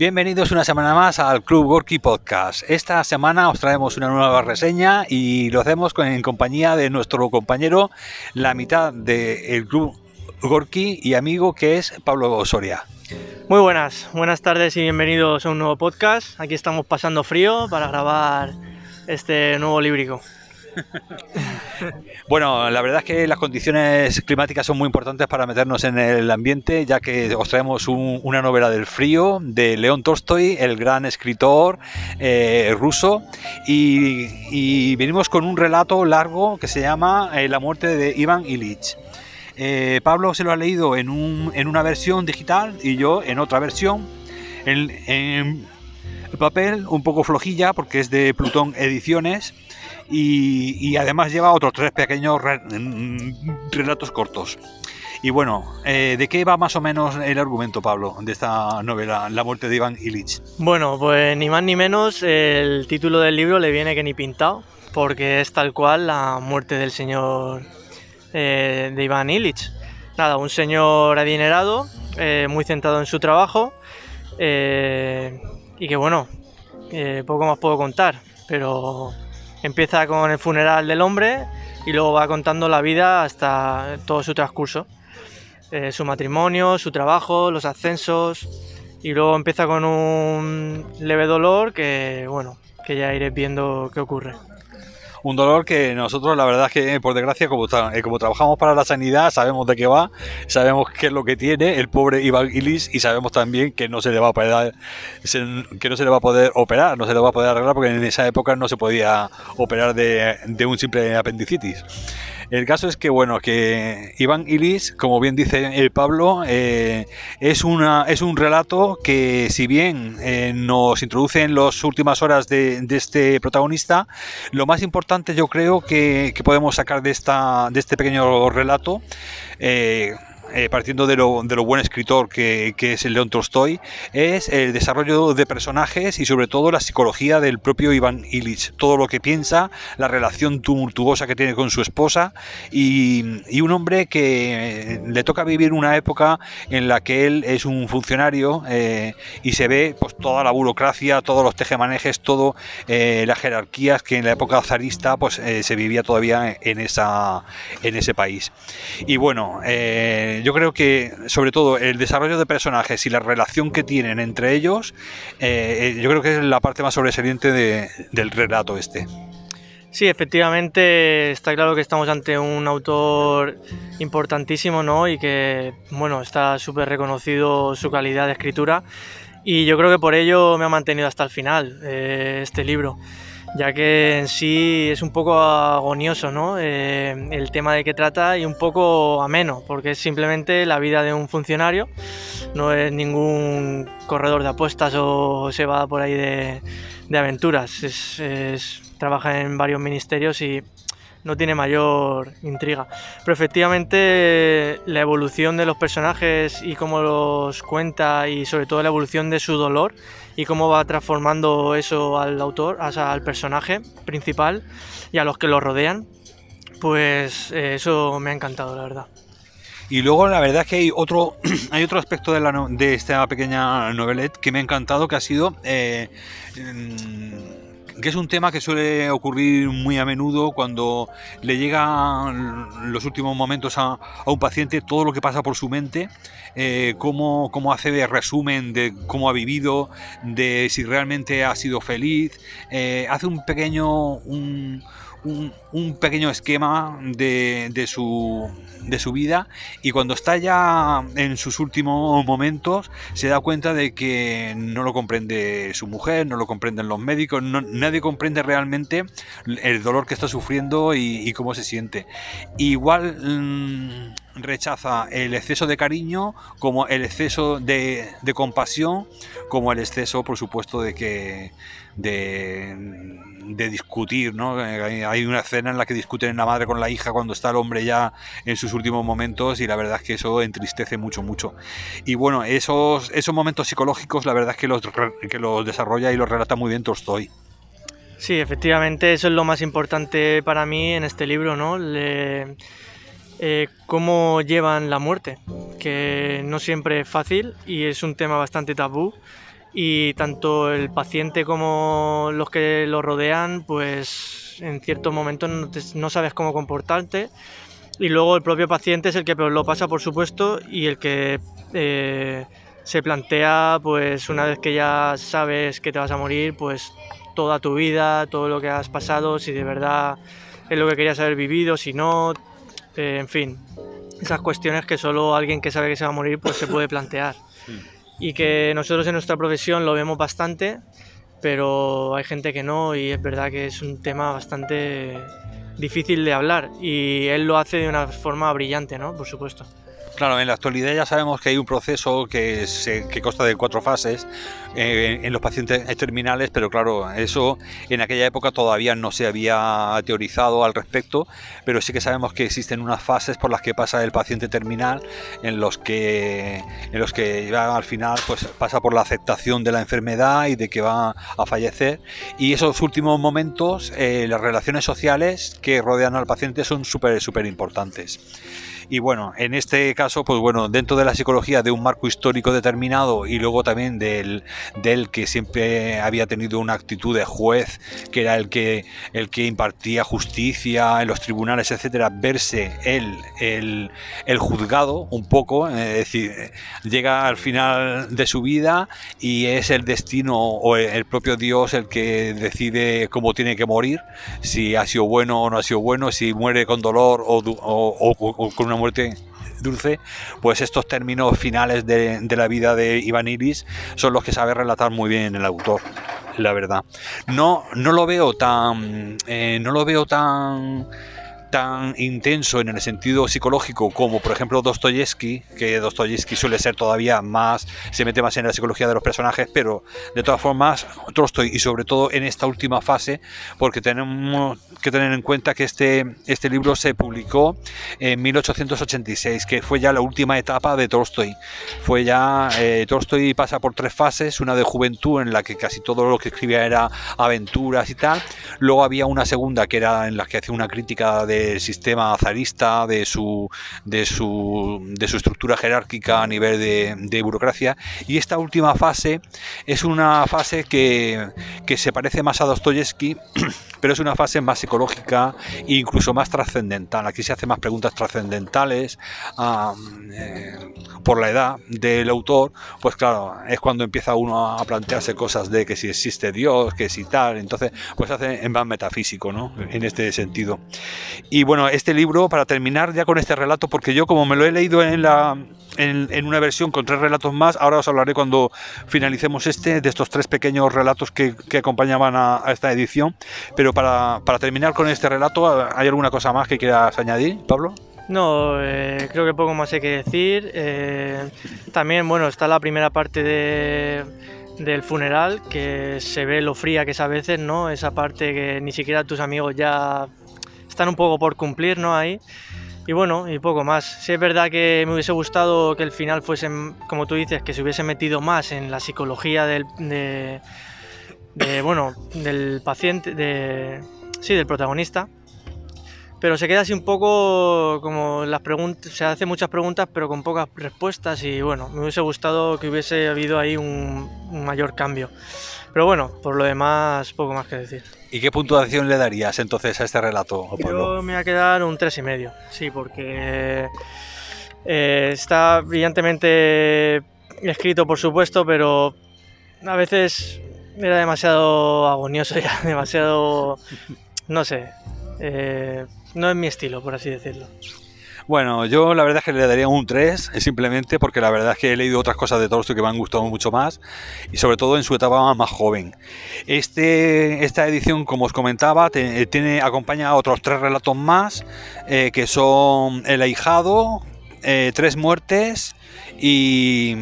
Bienvenidos una semana más al Club Gorky Podcast. Esta semana os traemos una nueva reseña y lo hacemos en compañía de nuestro compañero, la mitad del Club Gorky y amigo que es Pablo Soria. Muy buenas, buenas tardes y bienvenidos a un nuevo podcast. Aquí estamos pasando frío para grabar este nuevo líbrico. Bueno, la verdad es que las condiciones climáticas son muy importantes para meternos en el ambiente, ya que os traemos un- una novela del frío de León Tolstoy, el gran escritor eh, ruso, y, y venimos con un relato largo que se llama eh, La muerte de Iván Ilich. Eh, Pablo se lo ha leído en, un- en una versión digital y yo en otra versión. En papel un poco flojilla porque es de Plutón Ediciones y, además lleva otros tres pequeños mm, relatos cortos. Y bueno, eh, ¿de qué va más o menos el argumento, Pablo, de esta novela, La muerte de Iván Ilich? Bueno, pues ni más ni menos el título del libro le viene que ni pintado, porque es tal cual la muerte del señor eh, de Iván Illich. Nada, un señor adinerado, eh, muy centrado en su trabajo, y que bueno, poco más puedo contar, pero empieza con el funeral del hombre y luego va contando la vida hasta todo su transcurso. Eh, su matrimonio, su trabajo, los ascensos, y luego empieza con un leve dolor que, bueno, que ya iréis viendo qué ocurre. Un dolor que nosotros, la verdad es que, por desgracia, como, eh, como trabajamos para la sanidad, sabemos de qué va, sabemos qué es lo que tiene el pobre Iván Ilich y sabemos también que no se le va a poder, se- que no se le va a poder operar, no se le va a poder arreglar porque en esa época no se podía operar de, de un simple apendicitis. El caso es que, bueno, que Iván Ilis, como bien dice el Pablo, eh, es, una, es un relato que, si bien eh, nos introduce en las últimas horas de, de este protagonista, lo más importante yo creo que, que podemos sacar de, esta, de este pequeño relato, eh, eh, partiendo de lo, de lo buen escritor que, que es el León Tolstoy, es el desarrollo de personajes y sobre todo la psicología del propio Iván Ilich. Todo lo que piensa, la relación tumultuosa que tiene con su esposa y, y un hombre que eh, le toca vivir una época en la que él es un funcionario eh, y se ve pues toda la burocracia, todos los tejemanejes, todo eh, las jerarquías que en la época zarista pues eh, se vivía todavía en esa en ese país. Y bueno, eh, yo creo que sobre todo el desarrollo de personajes y la relación que tienen entre ellos, eh, eh, yo creo que es la parte más sobresaliente de- del relato este. Sí, efectivamente está claro que estamos ante un autor importantísimo, ¿no? Y que, bueno, está súper reconocido su calidad de escritura y yo creo que por ello me ha mantenido hasta el final eh, este libro, ya que en sí es un poco agonioso, ¿no? Eh, el tema de que trata y un poco ameno, porque es simplemente la vida de un funcionario, no es ningún corredor de apuestas o se va por ahí de, aventuras, es- es- trabaja en varios ministerios y no tiene mayor intriga. Pero efectivamente la evolución de los personajes y cómo los cuenta y sobre todo la evolución de su dolor y cómo va transformando eso al autor, o al personaje principal y a los que lo rodean, pues eh, eso me ha encantado, la verdad. Y luego la verdad es que hay otro, hay otro aspecto de, la de esta pequeña novelette que me ha encantado, que ha sido eh, mm, que es un tema que suele ocurrir muy a menudo cuando le llegan los últimos momentos a, un paciente todo lo que pasa por su mente, eh, cómo, cómo hace de resumen de cómo ha vivido, de si realmente ha sido feliz, eh, hace un pequeño, un- pequeño esquema de, de su, de su vida y cuando está ya en sus últimos momentos se da cuenta de que no lo comprende su mujer, no lo comprenden los médicos, nadie comprende realmente el dolor que está sufriendo y, y cómo se siente. Igual mm, rechaza el exceso de cariño como el exceso de, compasión, como el exceso, por supuesto, de que de, discutir, ¿no? Hay, una escena en la que discuten la madre con la hija cuando está el hombre ya en sus últimos momentos y la verdad es que eso entristece mucho, mucho. Y bueno, esos, esos momentos psicológicos la verdad es que los, que los desarrolla y los relata muy bien Tolstoy. Sí, efectivamente, eso es lo más importante para mí en este libro, ¿no? Le- eh, cómo llevan la muerte, que no siempre es fácil y es un tema bastante tabú y tanto el paciente como los que lo rodean, pues en ciertos momentos no, sabes cómo comportarte. Y luego el propio paciente es el que lo pasa, por supuesto, y el que eh, se plantea, pues una vez que ya sabes que te vas a morir, pues toda tu vida, todo lo que has pasado, si de verdad es lo que querías haber vivido, si no, eh, en fin, esas cuestiones que solo alguien que sabe que se va a morir pues se puede plantear. Y que nosotros en nuestra profesión lo vemos bastante, pero hay gente que no y es verdad que es un tema bastante difícil de hablar y él lo hace de una forma brillante, ¿no? Por supuesto. Claro, en la actualidad ya sabemos que hay un proceso que, se, que consta de cuatro fases eh, en los pacientes terminales, pero claro, eso en aquella época todavía no se había teorizado al respecto, pero sí que sabemos que existen unas fases por las que pasa el paciente terminal, en los que, en los que al final pues, pasa por la aceptación de la enfermedad y de que va a fallecer. Y esos últimos momentos, eh, las relaciones sociales que rodean al paciente son súper, súper importantes. Y bueno, en este caso, pues bueno, dentro de la psicología de un marco histórico determinado y luego también del, del que siempre había tenido una actitud de juez, que era el que, el que impartía justicia en los tribunales, etcétera, verse él, el, el juzgado un poco, es decir, llega al final de su vida y es el destino o el propio Dios el que decide cómo tiene que morir, si ha sido bueno o no ha sido bueno, si muere con dolor o, o, o con una muerte dulce, pues estos términos finales de, la vida de Iván Iris son los que sabe relatar muy bien el autor, la verdad. No, no lo veo tan. Eh, no lo veo tan tan intenso en el sentido psicológico como por ejemplo Dostoyevsky, que Dostoyevsky suele ser todavía más, se mete más en la psicología de los personajes, pero de todas formas Tolstoy y sobre todo en esta última fase, porque tenemos que tener en cuenta que este, este libro se publicó en 1886, que fue ya la última etapa de Tolstoy. Fue ya, eh, Tolstoy pasa por tres fases, una de juventud en la que casi todo lo que escribía era aventuras y tal, luego había una segunda que era en la que hacía una crítica de sistema zarista, de su, de su, de su estructura jerárquica a nivel de, burocracia. Y esta última fase es una fase que, que se parece más a Dostoyevsky, pero es una fase más psicológica e incluso más trascendental. Aquí se hacen más preguntas trascendentales eh, por la edad del autor, pues claro, es cuando empieza uno a plantearse cosas de que si existe Dios, que si tal, entonces pues hace en más metafísico, ¿no? En este sentido. Y bueno, este libro, para terminar ya con este relato, porque yo como me lo he leído en, la, en, una versión con tres relatos más, ahora os hablaré cuando finalicemos este, de estos tres pequeños relatos que, acompañaban a, esta edición, pero para, terminar con este relato, ¿hay alguna cosa más que quieras añadir, Pablo? No, eh, creo que poco más hay que decir. Eh, también, bueno, está la primera parte de, del funeral, que se ve lo fría que es a veces, ¿no? Esa parte que ni siquiera tus amigos ya están un poco por cumplir, ¿no? Ahí. Y bueno, y poco más. Sí es verdad que me hubiese gustado que el final fuese, como tú dices, que se hubiese metido más en la psicología del, de, bueno, del paciente, de, sí, del protagonista. Pero se queda así un poco como las preguntas, se hace muchas preguntas pero con pocas respuestas y bueno, me hubiese gustado que hubiese habido ahí un mayor cambio. Pero bueno, por lo demás, poco más que decir. ¿Y qué puntuación le darías entonces a este relato? Yo me voy a quedar un 3,5, sí, porque eh, está brillantemente escrito, por supuesto, pero a veces era demasiado agonioso ya, demasiado, no sé, eh, no es mi estilo, por así decirlo. Bueno, yo la verdad es que le daría un 3, simplemente porque la verdad es que he leído otras cosas de Tolstoy que me han gustado mucho más y sobre todo en su etapa más joven. Este, esta edición, como os comentaba, eh, tiene, acompaña a otros tres relatos más eh, que son El ahijado, eh, Tres muertes y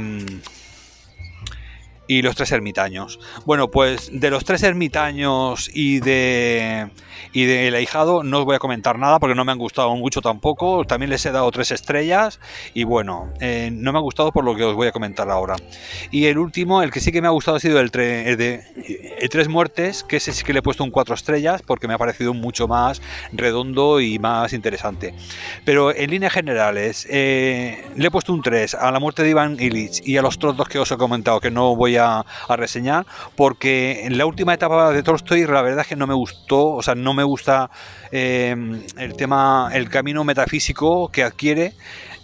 y los tres ermitaños. Bueno, pues de los tres ermitaños y de y del ahijado no os voy a comentar nada porque no me han gustado mucho tampoco. También les he dado tres estrellas y bueno, eh, no me ha gustado por lo que os voy a comentar ahora. Y el último, el que sí que me ha gustado ha sido el, de Tres Muertes, que ese sí que le he puesto un cuatro estrellas porque me ha parecido mucho más redondo y más interesante. Pero en líneas generales, eh, le he puesto un 3 a la muerte de Iván Illich y a los otros que os he comentado que no voy a a, reseñar, porque en la última etapa de Tolstoy la verdad es que no me gustó, o sea, no me gusta eh, el tema, el camino metafísico que adquiere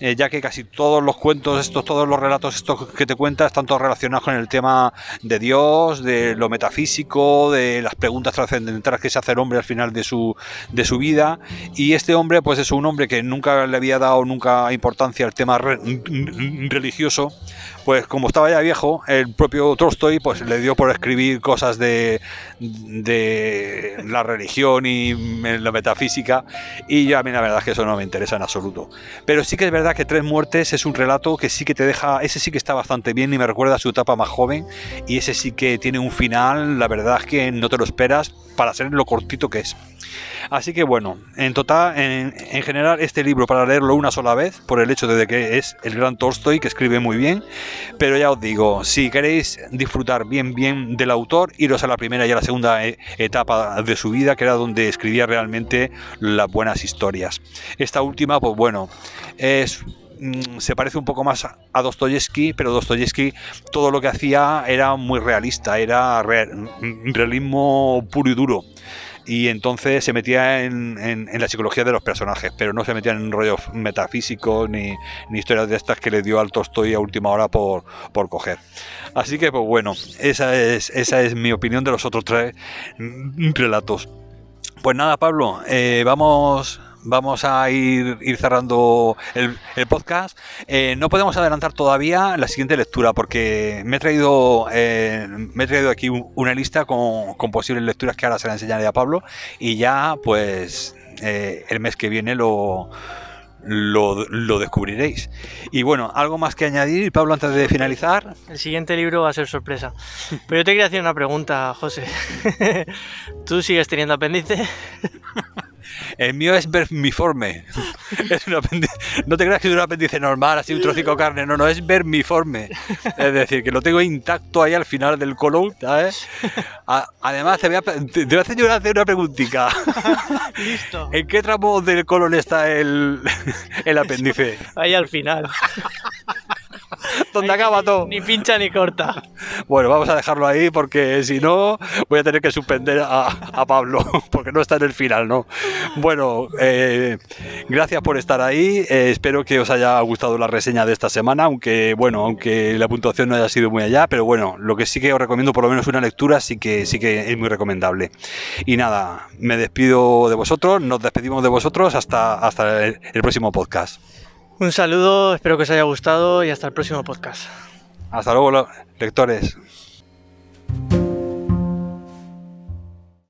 eh, ya que casi todos los cuentos estos, todos los relatos estos que te cuenta están todos relacionados con el tema de Dios, de lo metafísico, de las preguntas trascendentales que se hace el hombre al final de su, de su vida. Y este hombre, pues es un hombre que nunca le había dado nunca importancia al tema religioso, pues como estaba ya viejo, el propio Tolstoy pues le dio por escribir cosas de, de la religión y la metafísica y a mí la verdad es que eso no me interesa en absoluto. Pero sí que es verdad que Tres Muertes es un relato que sí que te deja, ese sí que está bastante bien y me recuerda a su etapa más joven y ese sí que tiene un final, la verdad es que no te lo esperas para ser lo cortito que es. Así que bueno, en total, en, en, general, este libro para leerlo una sola vez, por el hecho de que es el gran Tolstoy, que escribe muy bien, pero ya os digo, si queréis disfrutar bien, bien del autor, iros a la primera y a la segunda eh, etapa de su vida, que era donde escribía realmente las buenas historias. Esta última, pues bueno, es mm, se parece un poco más a Dostoyevsky, pero Dostoyevsky todo lo que hacía era muy realista, era realismo puro y duro y entonces se metía en, la psicología de los personajes, pero no se metía en rollos metafísicos ni, historias de estas que le dio al Tolstoy a última hora por, por coger. Así que, pues bueno, esa es, esa es mi opinión de los otros tres relatos. Pues nada, Pablo, eh, vamos vamos a ir, ir cerrando el, podcast. Eh, no podemos adelantar todavía la siguiente lectura porque me he traído, eh, me he traído aquí una lista con, posibles lecturas que ahora se la enseñaré a Pablo y ya pues eh, el mes que viene lo, lo, lo, descubriréis. Y bueno, algo más que añadir, Pablo, antes de finalizar. El siguiente libro va a ser sorpresa. Pero yo te quería hacer una pregunta, José. ¿Tú sigues teniendo apéndice? El mío es vermiforme. no te creas que es un apéndice normal, así un trocico de carne. No, no, es vermiforme. Es decir, que lo tengo intacto ahí al final del colon, ¿sabes? además, te voy a, te hacer una preguntita. Listo. ¿En qué tramo del colon está el, el apéndice? Ahí al final. Donde acaba todo. Ni pincha ni corta. Bueno, vamos a dejarlo ahí porque si no voy a tener que suspender a, Pablo porque no está en el final, ¿no? Bueno, eh, gracias por estar ahí. Eh, espero que os haya gustado la reseña de esta semana, aunque bueno, aunque la puntuación no haya sido muy allá, pero bueno, lo que sí que os recomiendo por lo menos una lectura sí que sí que es muy recomendable. Y nada, me despido de vosotros, nos despedimos de vosotros hasta hasta el próximo podcast. Un saludo, espero que os haya gustado y hasta el próximo podcast. Hasta luego, lectores.